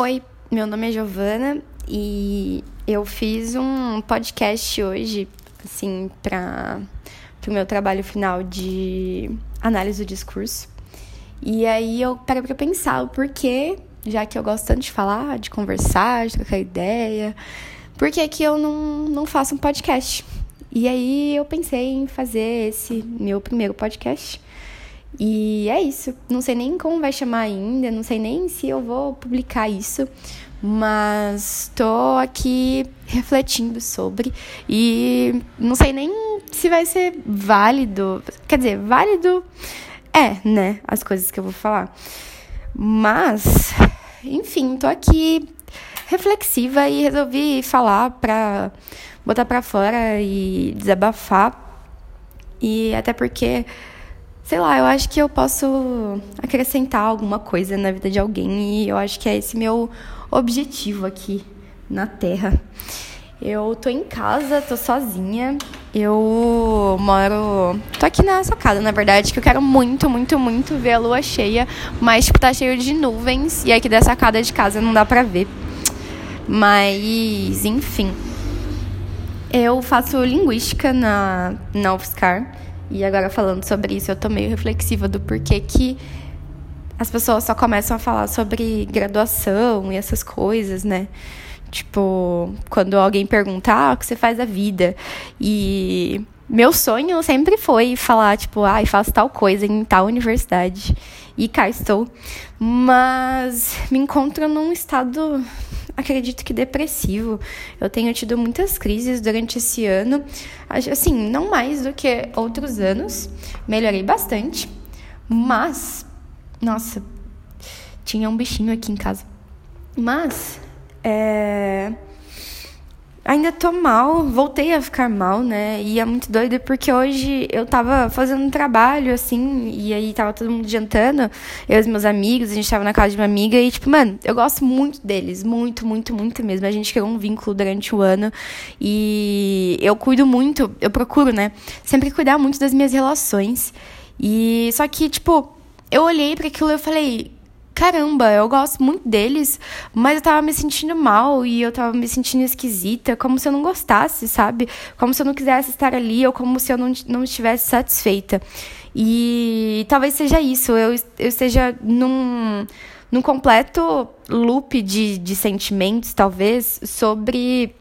Oi, meu nome é Giovana e eu fiz um podcast hoje, assim, para o meu trabalho final de análise do discurso. E aí eu parei para pensar o porquê, já que eu gosto tanto de falar, de conversar, de trocar ideia, por que, que eu não, não faço um podcast? E aí eu pensei em fazer esse meu primeiro podcast. E é isso. Não sei nem como vai chamar ainda, não sei nem se eu vou publicar isso, mas tô aqui refletindo sobre e não sei nem se vai ser válido. Quer dizer, válido é, né? As coisas que eu vou falar. Mas, enfim, tô aqui reflexiva e resolvi falar pra botar pra fora e desabafar. E até porque sei lá, eu acho que eu posso acrescentar alguma coisa na vida de alguém e eu acho que é esse meu objetivo aqui na Terra. Eu tô em casa, tô sozinha. Eu moro. Tô aqui na sacada, na verdade, que eu quero muito, muito, muito ver a lua cheia. Mas, tipo, tá cheio de nuvens. E aqui da sacada de casa não dá pra ver. Mas, enfim. Eu faço linguística na, na UFSCar. E agora falando sobre isso, eu tô meio reflexiva do porquê que as pessoas só começam a falar sobre graduação e essas coisas, né? Tipo, quando alguém pergunta, ah, o que você faz da vida? E meu sonho sempre foi falar, tipo, ai, ah, faço tal coisa em tal universidade. E cá estou. Mas me encontro num estado acredito que depressivo. Eu tenho tido muitas crises durante esse ano, assim, não mais do que outros anos. Melhorei bastante, mas nossa, tinha um bichinho aqui em casa. Mas é Ainda tô mal, voltei a ficar mal, né? E é muito doido porque hoje eu tava fazendo um trabalho, assim, e aí tava todo mundo jantando, eu e os meus amigos, a gente tava na casa de uma amiga, e tipo, mano, eu gosto muito deles, muito, muito, muito mesmo. A gente criou um vínculo durante o ano, e eu cuido muito, eu procuro, né? Sempre cuidar muito das minhas relações. E só que, tipo, eu olhei para aquilo e eu falei, caramba, eu gosto muito deles, mas eu tava me sentindo mal e eu tava me sentindo esquisita, como se eu não gostasse, sabe? Como se eu não quisesse estar ali ou como se eu não, não estivesse satisfeita. E talvez seja isso, eu, eu esteja num, num completo loop de, de sentimentos, talvez, sobre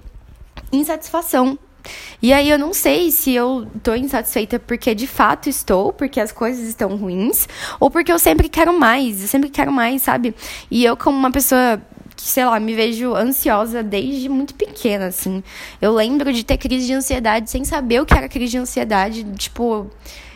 insatisfação e aí eu não sei se eu tô insatisfeita porque de fato estou, porque as coisas estão ruins, ou porque eu sempre quero mais, eu sempre quero mais, sabe? E eu, como uma pessoa que, sei lá, me vejo ansiosa desde muito pequena, assim. Eu lembro de ter crise de ansiedade sem saber o que era crise de ansiedade, tipo,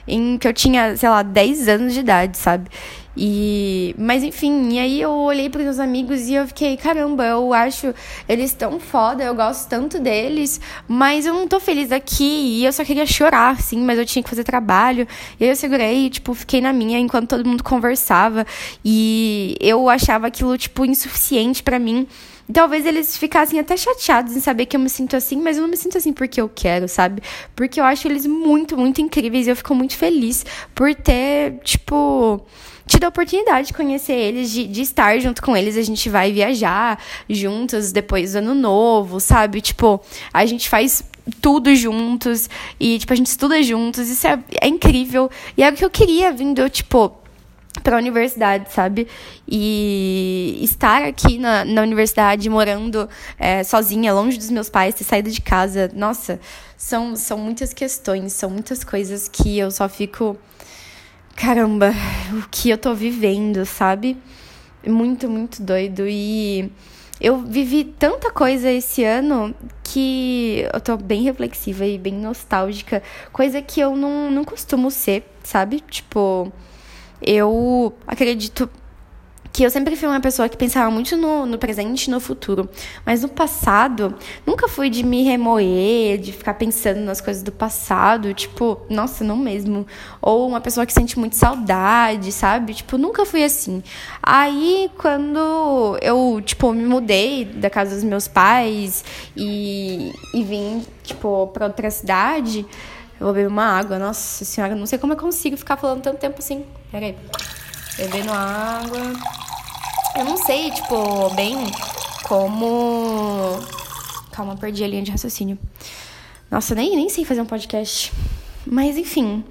em que eu tinha, sei lá, 10 anos de idade, sabe? E, mas enfim, e aí eu olhei para meus amigos e eu fiquei, caramba, eu acho eles tão foda, eu gosto tanto deles, mas eu não tô feliz aqui e eu só queria chorar, assim, mas eu tinha que fazer trabalho. E aí eu segurei, tipo, fiquei na minha enquanto todo mundo conversava e eu achava aquilo tipo insuficiente para mim. talvez eles ficassem até chateados em saber que eu me sinto assim, mas eu não me sinto assim porque eu quero, sabe? Porque eu acho eles muito, muito incríveis e eu fico muito feliz por ter, tipo, tido a oportunidade de conhecer eles, de, de estar junto com eles. A gente vai viajar juntos depois do ano novo, sabe? Tipo, a gente faz tudo juntos e, tipo, a gente estuda juntos. Isso é, é incrível. E é o que eu queria vindo, tipo, para a universidade, sabe? E estar aqui na, na universidade, morando é, sozinha, longe dos meus pais, ter saído de casa, nossa, são, são muitas questões, são muitas coisas que eu só fico caramba, o que eu tô vivendo, sabe? Muito, muito doido. E eu vivi tanta coisa esse ano que eu tô bem reflexiva e bem nostálgica, coisa que eu não, não costumo ser, sabe? Tipo, eu acredito que eu sempre fui uma pessoa que pensava muito no, no presente e no futuro. Mas no passado, nunca fui de me remoer, de ficar pensando nas coisas do passado. Tipo, nossa, não mesmo. Ou uma pessoa que sente muito saudade, sabe? Tipo, nunca fui assim. Aí, quando eu, tipo, me mudei da casa dos meus pais e, e vim, tipo, pra outra cidade, eu vou beber uma água. Nossa senhora, não sei como eu consigo ficar falando tanto tempo assim. Peraí. Bebendo água. Eu não sei, tipo, bem como. Calma, perdi a linha de raciocínio. Nossa, nem, nem sei fazer um podcast. Mas enfim,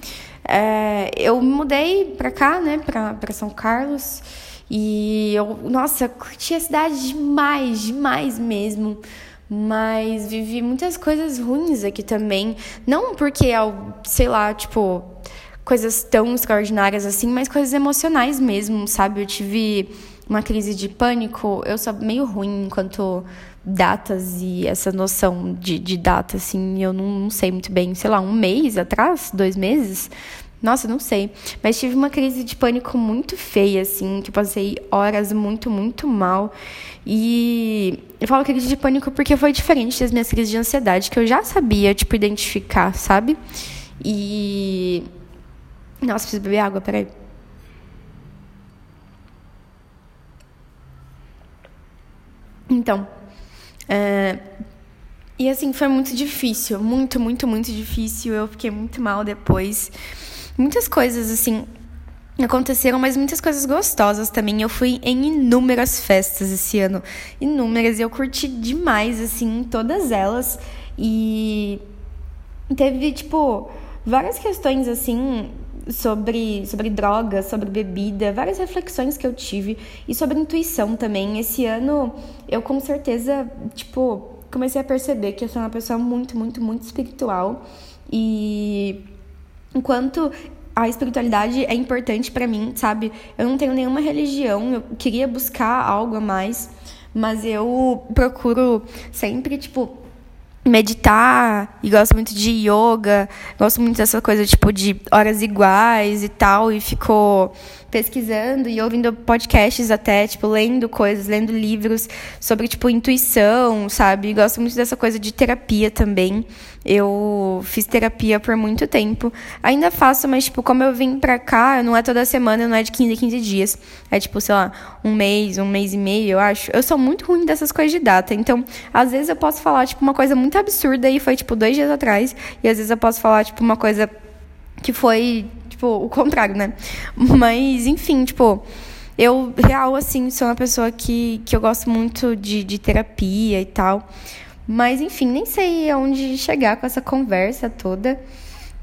é, eu me mudei pra cá, né, pra, pra São Carlos. E eu, nossa, curti a cidade demais, demais mesmo. Mas vivi muitas coisas ruins aqui também. Não porque, é sei lá, tipo, coisas tão extraordinárias assim, mas coisas emocionais mesmo, sabe? Eu tive uma crise de pânico. Eu sou meio ruim enquanto datas e essa noção de, de data, assim, eu não, não sei muito bem. Sei lá, um mês atrás, dois meses, nossa, não sei. Mas tive uma crise de pânico muito feia, assim, que passei horas muito, muito mal. E eu falo crise de pânico porque foi diferente das minhas crises de ansiedade, que eu já sabia, tipo, identificar, sabe? E. Nossa, preciso beber água, peraí. Então. É... E assim, foi muito difícil. Muito, muito, muito difícil. Eu fiquei muito mal depois muitas coisas assim aconteceram, mas muitas coisas gostosas também. Eu fui em inúmeras festas esse ano, inúmeras, e eu curti demais assim todas elas. E teve tipo várias questões assim sobre sobre drogas, sobre bebida, várias reflexões que eu tive e sobre intuição também. Esse ano eu com certeza, tipo, comecei a perceber que eu sou uma pessoa muito, muito, muito espiritual e enquanto a espiritualidade é importante para mim, sabe? Eu não tenho nenhuma religião, eu queria buscar algo a mais, mas eu procuro sempre, tipo, meditar e gosto muito de yoga, gosto muito dessa coisa tipo de horas iguais e tal e ficou pesquisando e ouvindo podcasts até, tipo, lendo coisas, lendo livros sobre, tipo, intuição, sabe? Gosto muito dessa coisa de terapia também. Eu fiz terapia por muito tempo. Ainda faço, mas, tipo, como eu vim pra cá, não é toda semana, não é de 15 em 15 dias. É, tipo, sei lá, um mês, um mês e meio, eu acho. Eu sou muito ruim dessas coisas de data. Então, às vezes eu posso falar, tipo, uma coisa muito absurda e foi, tipo, dois dias atrás. E às vezes eu posso falar, tipo, uma coisa que foi tipo, o contrário, né? Mas, enfim, tipo, eu, real, assim, sou uma pessoa que, que eu gosto muito de, de terapia e tal. Mas, enfim, nem sei aonde chegar com essa conversa toda.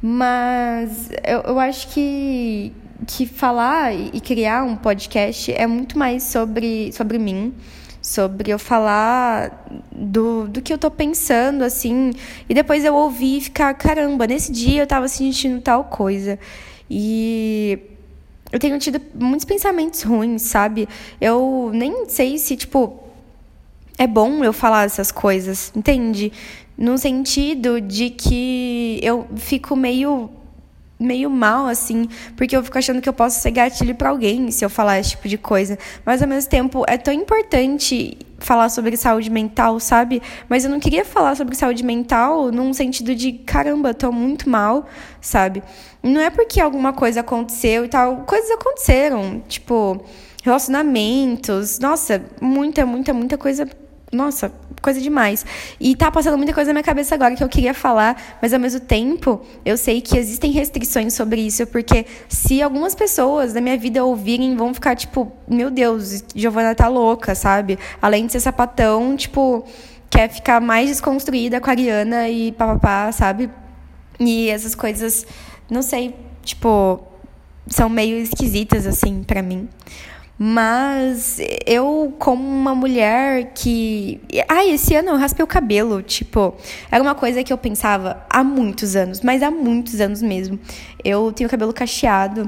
Mas eu, eu acho que, que falar e criar um podcast é muito mais sobre, sobre mim sobre eu falar do, do que eu tô pensando, assim, e depois eu ouvir e ficar, caramba, nesse dia eu tava sentindo tal coisa. E eu tenho tido muitos pensamentos ruins, sabe? Eu nem sei se, tipo, é bom eu falar essas coisas, entende? No sentido de que eu fico meio meio mal, assim, porque eu fico achando que eu posso ser gatilho para alguém se eu falar esse tipo de coisa. Mas ao mesmo tempo é tão importante falar sobre saúde mental, sabe? Mas eu não queria falar sobre saúde mental num sentido de caramba, tô muito mal, sabe? Não é porque alguma coisa aconteceu e tal, coisas aconteceram, tipo, relacionamentos, nossa, muita, muita, muita coisa nossa, coisa demais. E tá passando muita coisa na minha cabeça agora que eu queria falar, mas ao mesmo tempo eu sei que existem restrições sobre isso, porque se algumas pessoas da minha vida ouvirem, vão ficar tipo, meu Deus, Giovana tá louca, sabe? Além de ser sapatão, tipo, quer ficar mais desconstruída com a Ariana e papapá, sabe? E essas coisas, não sei, tipo, são meio esquisitas assim para mim. Mas eu, como uma mulher que. Ah, esse ano eu raspei o cabelo. Tipo, era uma coisa que eu pensava há muitos anos, mas há muitos anos mesmo. Eu tenho cabelo cacheado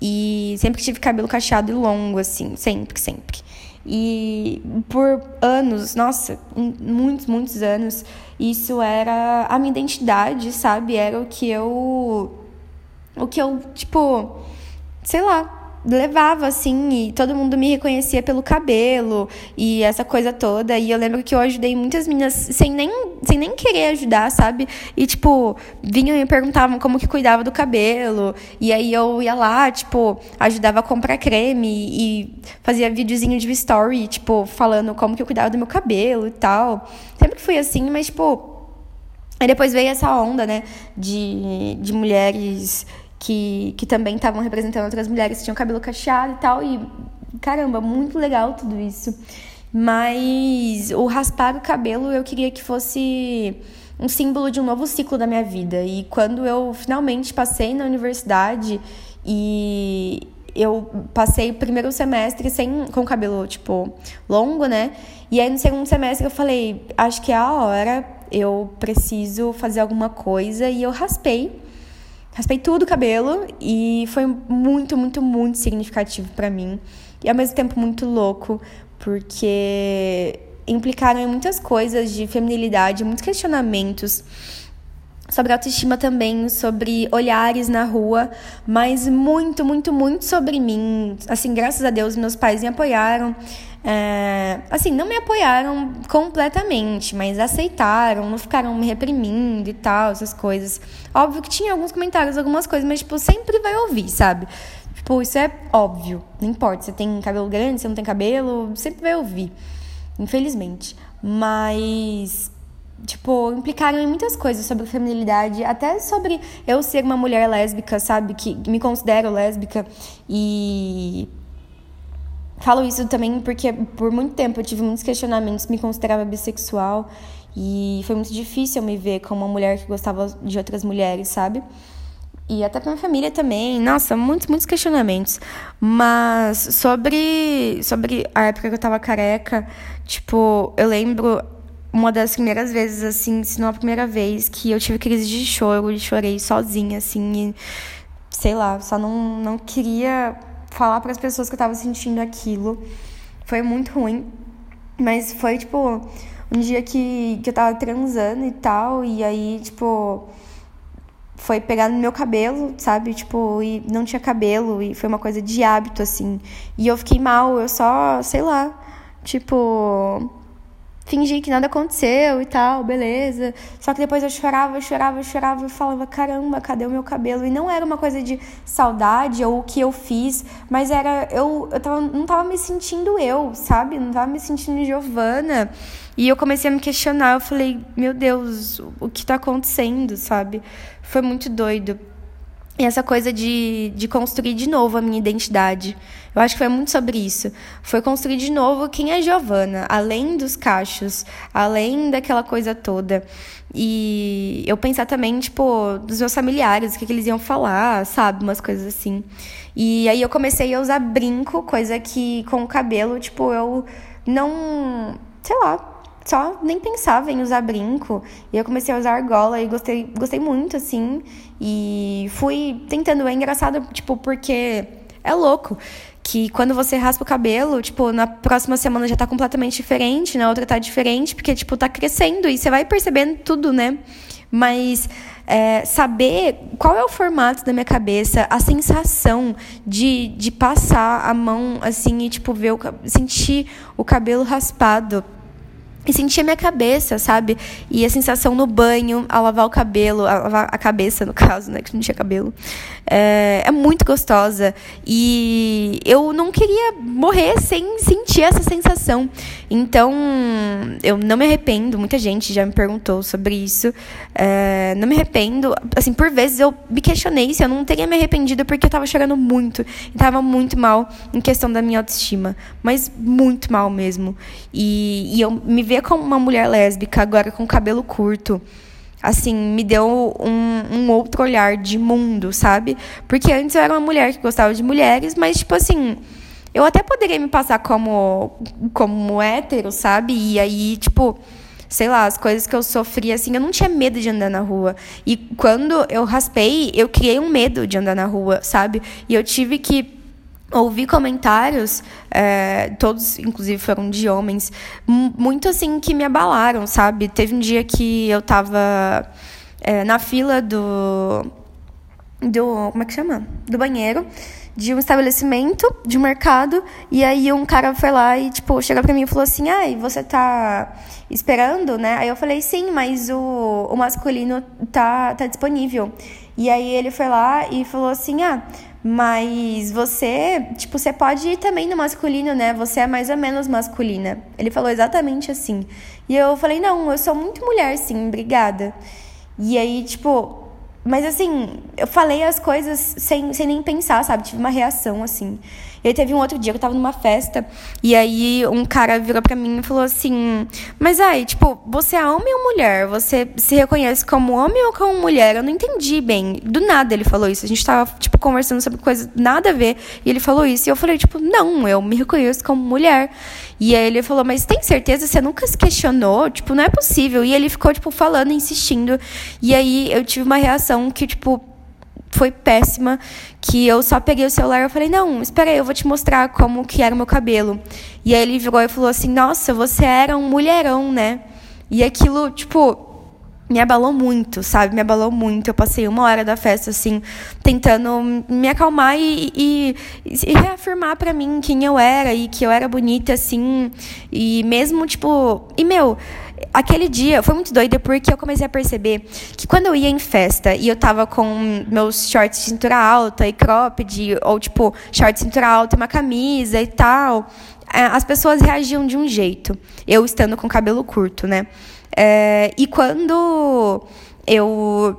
e sempre tive cabelo cacheado e longo, assim, sempre, sempre. E por anos, nossa, muitos, muitos anos, isso era a minha identidade, sabe? Era o que eu. O que eu, tipo, sei lá, levava assim e todo mundo me reconhecia pelo cabelo e essa coisa toda. E eu lembro que eu ajudei muitas meninas sem nem sem nem querer ajudar sabe? E tipo vinham e perguntavam como que cuidava do cabelo. E aí eu ia lá tipo ajudava a comprar creme e fazia videozinho de story tipo falando como que eu cuidava do meu cabelo e tal. Sempre fui assim mas tipo Aí depois veio essa onda, né, de, de mulheres que, que também estavam representando outras mulheres que tinham cabelo cacheado e tal. E caramba, muito legal tudo isso. Mas o raspar o cabelo eu queria que fosse um símbolo de um novo ciclo da minha vida. E quando eu finalmente passei na universidade e eu passei o primeiro semestre sem com o cabelo tipo longo, né? E aí no segundo semestre eu falei, acho que é a hora, eu preciso fazer alguma coisa e eu raspei. Raspei tudo o cabelo e foi muito, muito, muito significativo para mim. E ao mesmo tempo muito louco, porque implicaram em muitas coisas de feminilidade, muitos questionamentos sobre autoestima também, sobre olhares na rua, mas muito, muito, muito sobre mim. Assim, graças a Deus, meus pais me apoiaram. É, assim, não me apoiaram completamente, mas aceitaram, não ficaram me reprimindo e tal, essas coisas. Óbvio que tinha alguns comentários, algumas coisas, mas, tipo, sempre vai ouvir, sabe? Tipo, isso é óbvio. Não importa, você tem cabelo grande, você não tem cabelo, sempre vai ouvir. Infelizmente. Mas tipo, implicaram em muitas coisas sobre feminilidade, até sobre eu ser uma mulher lésbica, sabe? Que me considero lésbica e Falo isso também porque por muito tempo eu tive muitos questionamentos, me considerava bissexual e foi muito difícil me ver como uma mulher que gostava de outras mulheres, sabe? E até pra minha família também. Nossa, muitos, muitos questionamentos. Mas sobre, sobre a época que eu tava careca, tipo, eu lembro uma das primeiras vezes, assim, se não a primeira vez, que eu tive crise de choro e chorei sozinha, assim, e, sei lá, só não, não queria falar para as pessoas que eu tava sentindo aquilo. Foi muito ruim. Mas foi, tipo, um dia que, que eu tava transando e tal. E aí, tipo, foi pegar no meu cabelo, sabe? Tipo, e não tinha cabelo. E foi uma coisa de hábito, assim. E eu fiquei mal. Eu só, sei lá, tipo fingi que nada aconteceu e tal, beleza. Só que depois eu chorava, chorava, chorava e falava: caramba, cadê o meu cabelo? E não era uma coisa de saudade ou o que eu fiz, mas era. Eu, eu tava, não tava me sentindo eu, sabe? Não tava me sentindo Giovana. E eu comecei a me questionar. Eu falei: meu Deus, o que tá acontecendo, sabe? Foi muito doido. E essa coisa de, de construir de novo a minha identidade. Eu acho que foi muito sobre isso. Foi construir de novo quem é Giovana, além dos cachos, além daquela coisa toda. E eu pensar também, tipo, dos meus familiares, o que, que eles iam falar, sabe? Umas coisas assim. E aí eu comecei a usar brinco, coisa que com o cabelo, tipo, eu não. Sei lá, só nem pensava em usar brinco. E eu comecei a usar argola e gostei, gostei muito, assim. E fui tentando. É engraçado, tipo, porque é louco. Que quando você raspa o cabelo, tipo, na próxima semana já tá completamente diferente, na outra tá diferente, porque, tipo, tá crescendo e você vai percebendo tudo, né? Mas é, saber qual é o formato da minha cabeça, a sensação de, de passar a mão assim e, tipo, ver o, sentir o cabelo raspado e sentia minha cabeça, sabe? E a sensação no banho, ao lavar o cabelo, a lavar a cabeça, no caso, né? Que não tinha cabelo. É, é, muito gostosa. E eu não queria morrer sem sentir essa sensação. Então, eu não me arrependo. Muita gente já me perguntou sobre isso. É, não me arrependo. Assim, por vezes eu me questionei se eu não teria me arrependido porque eu tava chorando muito. E tava muito mal em questão da minha autoestima. Mas muito mal mesmo. E, e eu me ver como uma mulher lésbica, agora com cabelo curto, assim, me deu um, um, outro olhar de mundo, sabe? Porque antes eu era uma mulher que gostava de mulheres, mas, tipo assim, eu até poderia me passar como, como hétero, sabe? E aí, tipo, sei lá, as coisas que eu sofri, assim, eu não tinha medo de andar na rua. E quando eu raspei, eu criei um medo de andar na rua, sabe? E eu tive que ouvi comentários, é, todos inclusive foram de homens, muito assim que me abalaram, sabe? Teve um dia que eu tava é, na fila do. do. como é que chama? Do banheiro de um estabelecimento, de um mercado, e aí um cara foi lá e, tipo, chega pra mim e falou assim, ai, você tá esperando, né? Aí eu falei, sim, mas o, o masculino tá, tá disponível. E aí ele foi lá e falou assim, ah, mas você, tipo, você pode ir também no masculino, né? Você é mais ou menos masculina. Ele falou exatamente assim. E eu falei, não, eu sou muito mulher, sim, obrigada. E aí, tipo, mas assim, eu falei as coisas sem, sem nem pensar, sabe? Tive uma reação, assim. E aí teve um outro dia que eu tava numa festa, e aí um cara virou pra mim e falou assim: Mas aí, tipo, você é homem ou mulher? Você se reconhece como homem ou como mulher? Eu não entendi bem. Do nada ele falou isso. A gente tava, tipo, conversando sobre coisas nada a ver, e ele falou isso. E eu falei, tipo, não, eu me reconheço como mulher. E aí ele falou, mas tem certeza? Você nunca se questionou? Tipo, não é possível. E ele ficou, tipo, falando, insistindo. E aí eu tive uma reação que, tipo, foi péssima, que eu só peguei o celular e falei, não, espera aí, eu vou te mostrar como que era o meu cabelo. E aí ele virou e falou assim, nossa, você era um mulherão, né? E aquilo, tipo, me abalou muito, sabe? Me abalou muito. Eu passei uma hora da festa, assim, tentando me acalmar e, e, e reafirmar para mim quem eu era e que eu era bonita, assim. E mesmo, tipo. E, meu, aquele dia foi muito doido porque eu comecei a perceber que quando eu ia em festa e eu tava com meus shorts de cintura alta e cropped, ou tipo, shorts de cintura alta e uma camisa e tal, é, as pessoas reagiam de um jeito. Eu estando com cabelo curto, né? É, e quando eu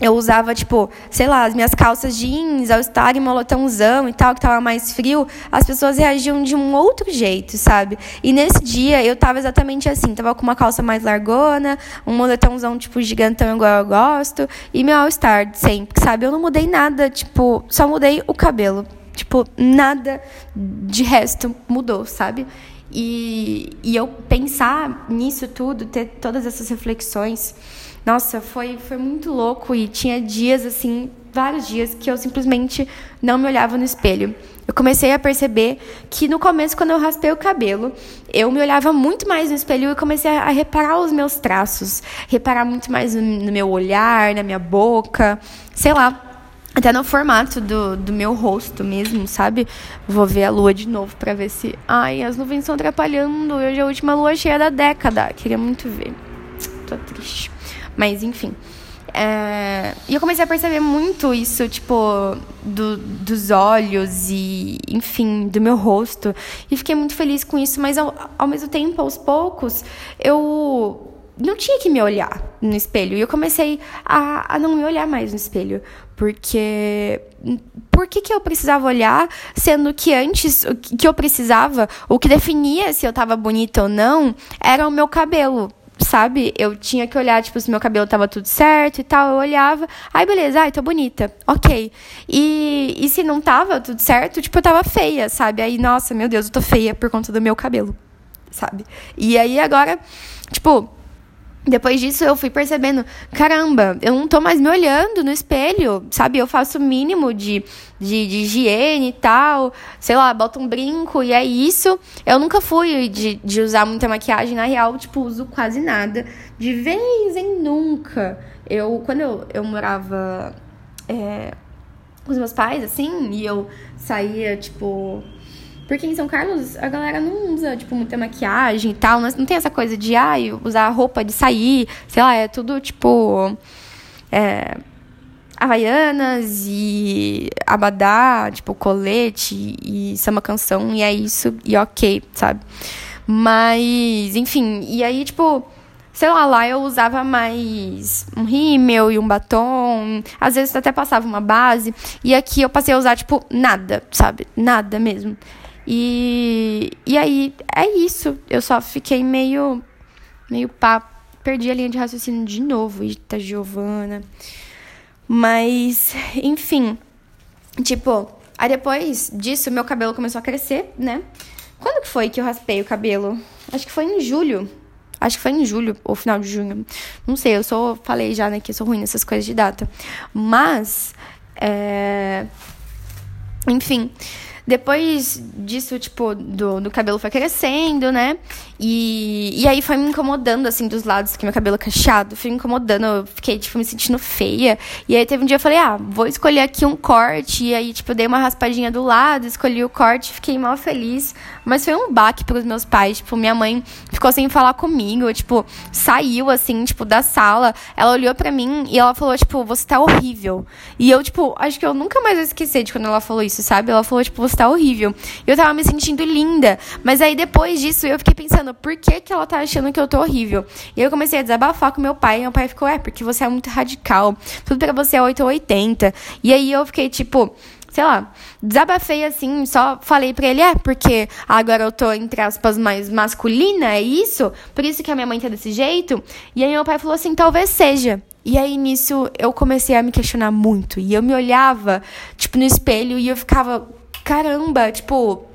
eu usava, tipo, sei lá, as minhas calças jeans, ao estar em molotãozão e tal, que tava mais frio, as pessoas reagiam de um outro jeito, sabe? E nesse dia eu tava exatamente assim, tava com uma calça mais largona, um moletãozão, tipo, gigantão igual eu gosto, e meu all-star sempre, sabe? Eu não mudei nada, tipo, só mudei o cabelo. Tipo, nada de resto mudou, sabe? E, e eu pensar nisso tudo, ter todas essas reflexões, nossa, foi, foi muito louco. E tinha dias, assim, vários dias, que eu simplesmente não me olhava no espelho. Eu comecei a perceber que no começo, quando eu raspei o cabelo, eu me olhava muito mais no espelho e comecei a reparar os meus traços, reparar muito mais no meu olhar, na minha boca, sei lá, até no formato do, do meu rosto mesmo, sabe? Vou ver a lua de novo para ver se. Ai, as nuvens estão atrapalhando. Hoje é a última lua cheia da década. Queria muito ver. Tô triste. Mas, enfim. É... E eu comecei a perceber muito isso, tipo, do, dos olhos e, enfim, do meu rosto. E fiquei muito feliz com isso, mas ao, ao mesmo tempo, aos poucos, eu não tinha que me olhar no espelho. E eu comecei a, a não me olhar mais no espelho. Porque. Por que, que eu precisava olhar, sendo que antes o que eu precisava, o que definia se eu tava bonita ou não, era o meu cabelo sabe? Eu tinha que olhar, tipo, se meu cabelo tava tudo certo e tal. Eu olhava, ai, beleza, ai, tô bonita, ok. E, e se não tava tudo certo, tipo, eu tava feia, sabe? Aí, nossa, meu Deus, eu tô feia por conta do meu cabelo, sabe? E aí agora, tipo, depois disso, eu fui percebendo: caramba, eu não tô mais me olhando no espelho, sabe? Eu faço o mínimo de, de, de higiene e tal, sei lá, boto um brinco e é isso. Eu nunca fui de, de usar muita maquiagem, na real, tipo, uso quase nada. De vez em nunca. Eu, quando eu, eu morava é, com os meus pais, assim, e eu saía, tipo porque em São Carlos a galera não usa, tipo, muita maquiagem e tal. Não tem essa coisa de, ah, usar roupa de sair. Sei lá, é tudo, tipo. É, havaianas e abadá, tipo, colete e samba canção. E é isso, e ok, sabe? Mas, enfim, e aí, tipo sei lá, lá eu usava mais um rímel e um batom, às vezes até passava uma base, e aqui eu passei a usar, tipo, nada, sabe? Nada mesmo. E, e aí, é isso. Eu só fiquei meio. meio pá. Perdi a linha de raciocínio de novo. Eita, Giovana. Mas, enfim. Tipo, aí depois disso, meu cabelo começou a crescer, né? Quando que foi que eu raspei o cabelo? Acho que foi em julho. Acho que foi em julho, ou final de junho. Não sei, eu sou. Falei já, né, que eu sou ruim nessas coisas de data. Mas. É... Enfim. Depois disso, tipo, do, do cabelo foi crescendo, né? E, e aí foi me incomodando, assim, dos lados, que meu cabelo é cacheado. Foi me incomodando, eu fiquei, tipo, me sentindo feia. E aí teve um dia eu falei, ah, vou escolher aqui um corte. E aí, tipo, eu dei uma raspadinha do lado, escolhi o corte, fiquei mal feliz. Mas foi um baque pros meus pais. Tipo, minha mãe ficou sem falar comigo, tipo, saiu, assim, tipo, da sala. Ela olhou pra mim e ela falou, tipo, você tá horrível. E eu, tipo, acho que eu nunca mais vou esquecer de quando ela falou isso, sabe? Ela falou, tipo, você tá horrível. Eu tava me sentindo linda. Mas aí depois disso eu fiquei pensando, por que, que ela tá achando que eu tô horrível? E eu comecei a desabafar com meu pai. E meu pai ficou, é, porque você é muito radical. Tudo para você é 8 ou 80. E aí eu fiquei tipo, sei lá, desabafei assim, só falei pra ele, é, porque agora eu tô, entre aspas, mais masculina, é isso? Por isso que a minha mãe tá desse jeito? E aí meu pai falou assim, talvez seja. E aí nisso eu comecei a me questionar muito. E eu me olhava, tipo, no espelho e eu ficava, caramba, tipo, o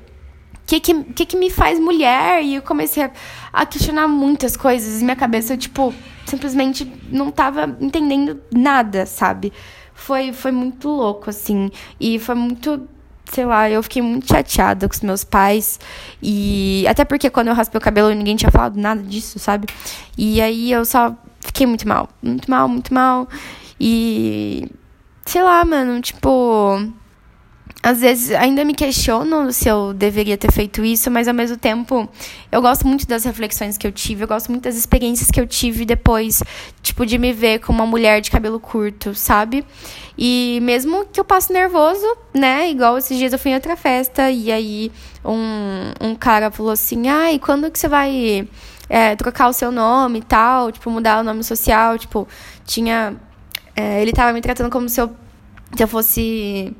que que, que que me faz mulher? E eu comecei a, a questionar muitas coisas. E minha cabeça, tipo, simplesmente não tava entendendo nada, sabe? foi, foi muito louco, assim. E foi muito sei lá, eu fiquei muito chateada com os meus pais. E até porque quando eu raspei o cabelo, ninguém tinha falado nada disso, sabe? E aí eu só fiquei muito mal. Muito mal, muito mal. E. Sei lá, mano, tipo às vezes ainda me questiono se eu deveria ter feito isso, mas ao mesmo tempo eu gosto muito das reflexões que eu tive, eu gosto muito das experiências que eu tive depois, tipo, de me ver como uma mulher de cabelo curto, sabe? E mesmo que eu passe nervoso, né? Igual esses dias eu fui em outra festa e aí um, um cara falou assim: ai, quando que você vai é, trocar o seu nome e tal? Tipo, mudar o nome social? Tipo, tinha. É, ele tava me tratando como se eu, se eu fosse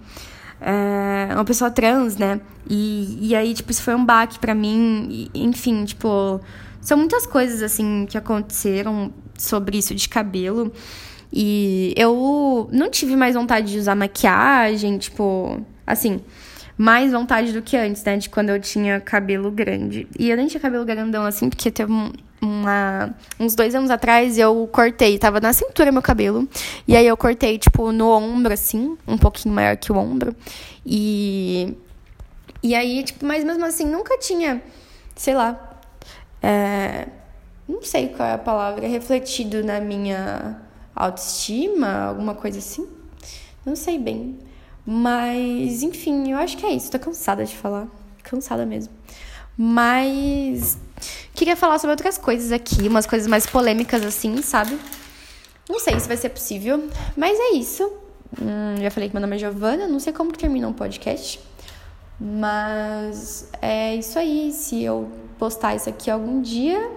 é, uma pessoa trans, né? E, e aí, tipo, isso foi um baque para mim. E, enfim, tipo, são muitas coisas, assim, que aconteceram sobre isso de cabelo. E eu não tive mais vontade de usar maquiagem, tipo, assim, mais vontade do que antes, né? De quando eu tinha cabelo grande. E eu nem tinha cabelo grandão assim, porque teve um, uma, uns dois anos atrás eu cortei, tava na cintura meu cabelo. E aí eu cortei, tipo, no ombro, assim, um pouquinho maior que o ombro. E. E aí, tipo, mas mesmo assim, nunca tinha, sei lá. É, não sei qual é a palavra, refletido na minha autoestima, alguma coisa assim. Não sei bem. Mas, enfim, eu acho que é isso. Tô cansada de falar. Cansada mesmo. Mas queria falar sobre outras coisas aqui, umas coisas mais polêmicas assim, sabe? Não sei se vai ser possível, mas é isso. Hum, já falei que meu nome é Giovana, não sei como que termina um podcast. Mas é isso aí. Se eu postar isso aqui algum dia,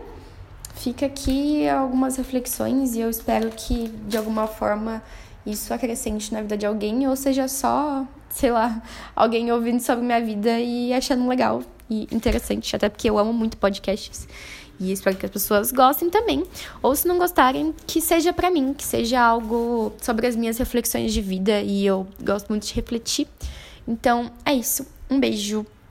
fica aqui algumas reflexões e eu espero que de alguma forma isso acrescente na vida de alguém ou seja só, sei lá, alguém ouvindo sobre minha vida e achando legal e interessante, até porque eu amo muito podcasts. E espero que as pessoas gostem também. Ou se não gostarem, que seja para mim, que seja algo sobre as minhas reflexões de vida. E eu gosto muito de refletir. Então é isso. Um beijo.